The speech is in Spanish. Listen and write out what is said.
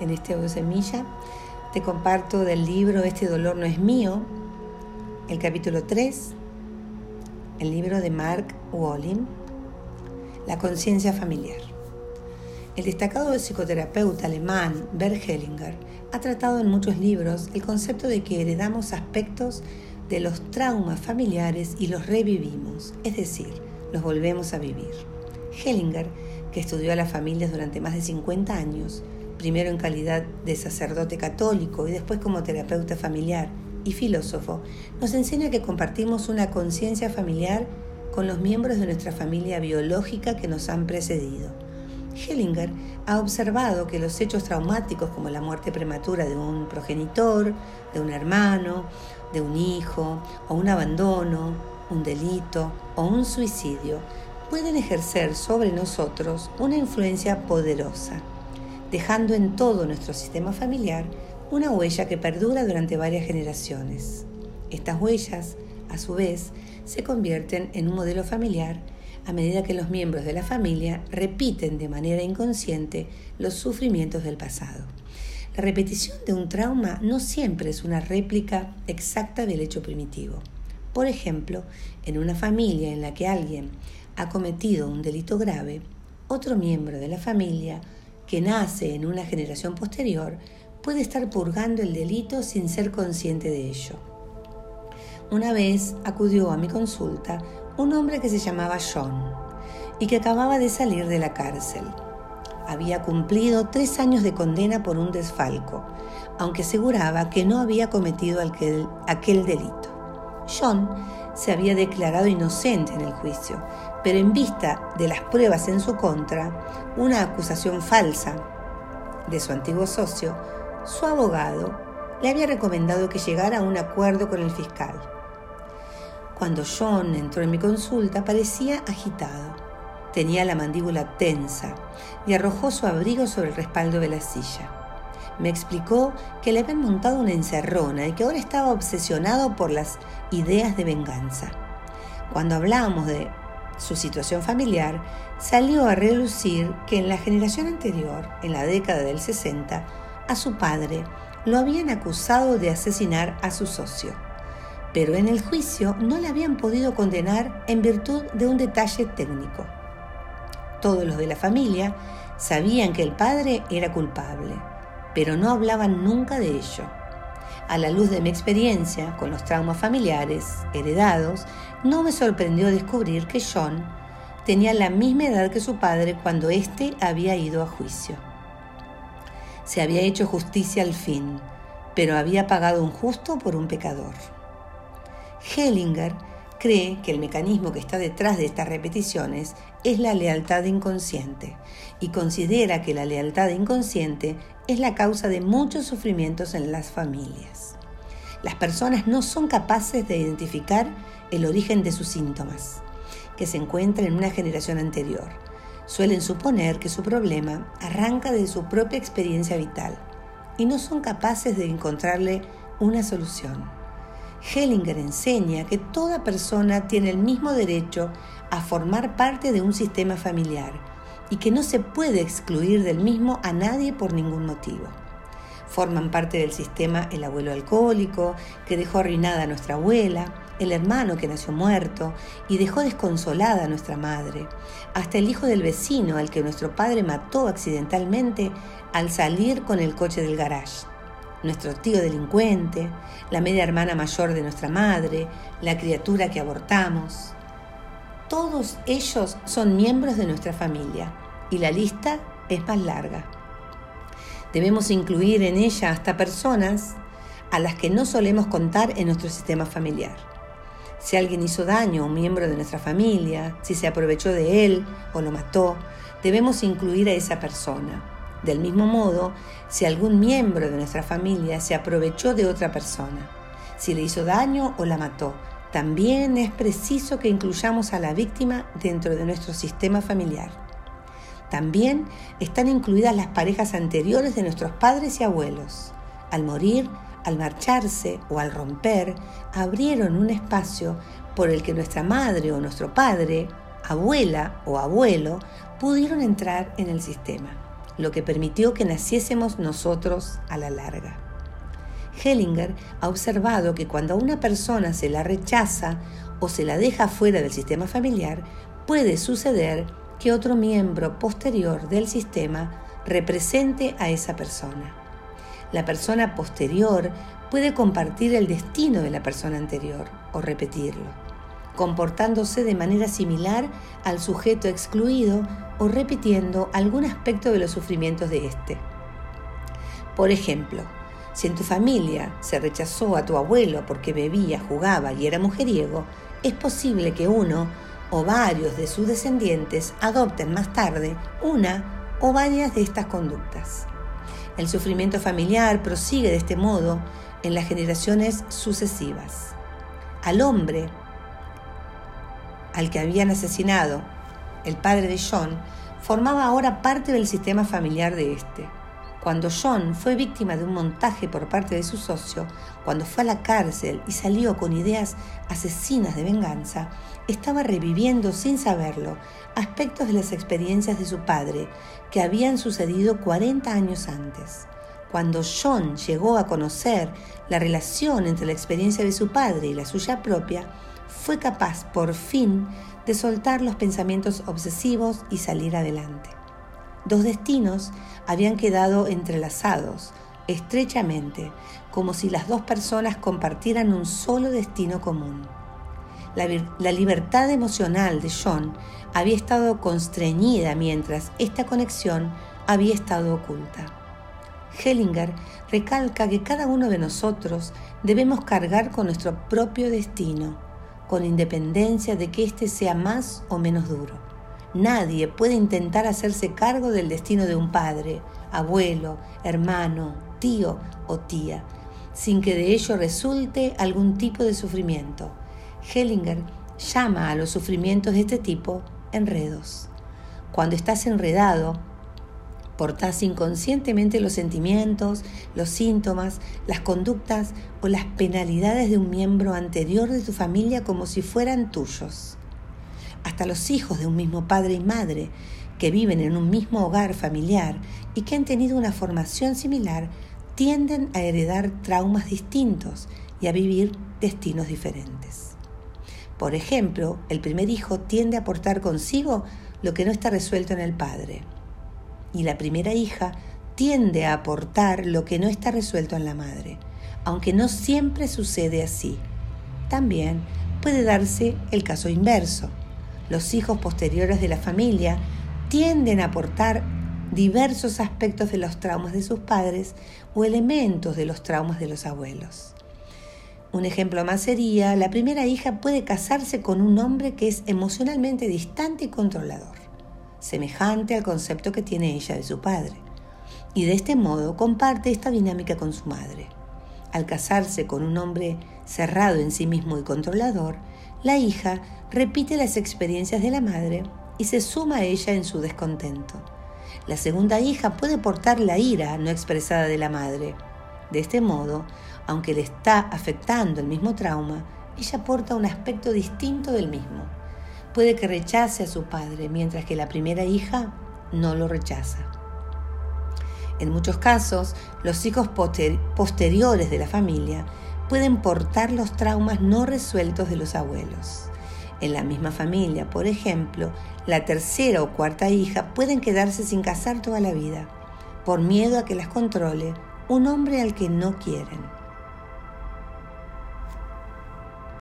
en este audio semilla. Te comparto del libro Este dolor no es mío, el capítulo 3, el libro de Mark Walling, La conciencia familiar. El destacado psicoterapeuta alemán Bert Hellinger ha tratado en muchos libros el concepto de que heredamos aspectos de los traumas familiares y los revivimos, es decir, los volvemos a vivir. Hellinger, que estudió a las familias durante más de 50 años, primero en calidad de sacerdote católico y después como terapeuta familiar y filósofo, nos enseña que compartimos una conciencia familiar con los miembros de nuestra familia biológica que nos han precedido. Hellinger ha observado que los hechos traumáticos como la muerte prematura de un progenitor, de un hermano, de un hijo, o un abandono, un delito o un suicidio pueden ejercer sobre nosotros una influencia poderosa, dejando en todo nuestro sistema familiar una huella que perdura durante varias generaciones. Estas huellas, a su vez, se convierten en un modelo familiar a medida que los miembros de la familia repiten de manera inconsciente los sufrimientos del pasado. La repetición de un trauma no siempre es una réplica exacta del hecho primitivo. Por ejemplo, en una familia en la que alguien ha cometido un delito grave, otro miembro de la familia que nace en una generación posterior puede estar purgando el delito sin ser consciente de ello. Una vez acudió a mi consulta un hombre que se llamaba John y que acababa de salir de la cárcel. Había cumplido tres años de condena por un desfalco, aunque aseguraba que no había cometido aquel, aquel delito. John se había declarado inocente en el juicio, pero en vista de las pruebas en su contra, una acusación falsa de su antiguo socio, su abogado le había recomendado que llegara a un acuerdo con el fiscal. Cuando John entró en mi consulta parecía agitado. Tenía la mandíbula tensa y arrojó su abrigo sobre el respaldo de la silla. Me explicó que le habían montado una encerrona y que ahora estaba obsesionado por las ideas de venganza. Cuando hablamos de su situación familiar, salió a relucir que en la generación anterior, en la década del 60, a su padre lo habían acusado de asesinar a su socio pero en el juicio no le habían podido condenar en virtud de un detalle técnico. Todos los de la familia sabían que el padre era culpable, pero no hablaban nunca de ello. A la luz de mi experiencia con los traumas familiares heredados, no me sorprendió descubrir que John tenía la misma edad que su padre cuando éste había ido a juicio. Se había hecho justicia al fin, pero había pagado un justo por un pecador. Hellinger cree que el mecanismo que está detrás de estas repeticiones es la lealtad inconsciente y considera que la lealtad inconsciente es la causa de muchos sufrimientos en las familias. Las personas no son capaces de identificar el origen de sus síntomas, que se encuentran en una generación anterior. Suelen suponer que su problema arranca de su propia experiencia vital y no son capaces de encontrarle una solución. Hellinger enseña que toda persona tiene el mismo derecho a formar parte de un sistema familiar y que no se puede excluir del mismo a nadie por ningún motivo. Forman parte del sistema el abuelo alcohólico, que dejó arruinada a nuestra abuela, el hermano que nació muerto y dejó desconsolada a nuestra madre, hasta el hijo del vecino al que nuestro padre mató accidentalmente al salir con el coche del garage nuestro tío delincuente, la media hermana mayor de nuestra madre, la criatura que abortamos. Todos ellos son miembros de nuestra familia y la lista es más larga. Debemos incluir en ella hasta personas a las que no solemos contar en nuestro sistema familiar. Si alguien hizo daño a un miembro de nuestra familia, si se aprovechó de él o lo mató, debemos incluir a esa persona del mismo modo, si algún miembro de nuestra familia se aprovechó de otra persona, si le hizo daño o la mató, también es preciso que incluyamos a la víctima dentro de nuestro sistema familiar. También están incluidas las parejas anteriores de nuestros padres y abuelos. Al morir, al marcharse o al romper, abrieron un espacio por el que nuestra madre o nuestro padre, abuela o abuelo pudieron entrar en el sistema. lo que permitió que naciésemos nosotros a la larga. Hellinger ha observado que cuando una persona se la rechaza o se la deja fuera del sistema familiar, puede suceder que otro miembro posterior del sistema represente a esa persona. La persona posterior puede compartir el destino de la persona anterior o repetirlo, comportándose de manera similar al sujeto excluido o repitiendo algún aspecto de los sufrimientos de éste. Por ejemplo, si en tu familia se rechazó a tu abuelo porque bebía, jugaba y era mujeriego, es posible que uno o varios de sus descendientes adopten más tarde una o varias de estas conductas. El sufrimiento familiar prosigue de este modo en las generaciones sucesivas. Al hombre al que habían asesinado, el padre de John, formaba ahora parte del sistema familiar de este. Cuando John fue víctima de un montaje por parte de su socio, cuando fue a la cárcel y salió con ideas asesinas de venganza, estaba reviviendo sin saberlo aspectos de las experiencias de su padre que habían sucedido 40 años antes. Cuando John llegó a conocer la relación entre la experiencia de su padre y la suya propia, fue capaz por fin de soltar los pensamientos obsesivos y salir adelante. Dos destinos habían quedado entrelazados estrechamente, como si las dos personas compartieran un solo destino común. La, libertad emocional de John había estado constreñida mientras esta conexión había estado oculta. Hellinger recalca que cada uno de nosotros debemos cargar con nuestro propio destino, con independencia de que éste sea más o menos duro. Nadie puede intentar hacerse cargo del destino de un padre, abuelo, hermano, tío o tía, sin que de ello resulte algún tipo de sufrimiento. Hellinger llama a los sufrimientos de este tipo enredos. Cuando estás enredado, portás inconscientemente los sentimientos, los síntomas, las conductas o las penalidades de un miembro anterior de tu familia como si fueran tuyos hasta los hijos de un mismo padre y madre que viven en un mismo hogar familiar y que han tenido una formación similar, tienden a heredar traumas distintos y a vivir destinos diferentes. Por ejemplo, el primer hijo tiende a portar consigo lo que no está resuelto en el padre y la primera hija tiende a aportar lo que no está resuelto en la madre, aunque no siempre sucede así. También puede darse el caso inverso los hijos posteriores de la familia tienden a aportar diversos aspectos de los traumas de sus padres o elementos de los traumas de los abuelos. Un ejemplo más sería, la primera hija puede casarse con un hombre que es emocionalmente distante y controlador, semejante al concepto que tiene ella de su padre, y de este modo comparte esta dinámica con su madre. Al casarse con un hombre cerrado en sí mismo y controlador, la hija repite las experiencias de la madre y se suma a ella en su descontento. La segunda hija puede portar la ira no expresada de la madre. De este modo, aunque le está afectando el mismo trauma, ella porta un aspecto distinto del mismo. Puede que rechace a su padre, mientras que la primera hija no lo rechaza. En muchos casos, los hijos posteriores de la familia pueden portar los traumas no resueltos de los abuelos. En la misma familia, por ejemplo, la tercera o cuarta hija pueden quedarse sin casar toda la vida, por miedo a que las controle un hombre al que no quieren.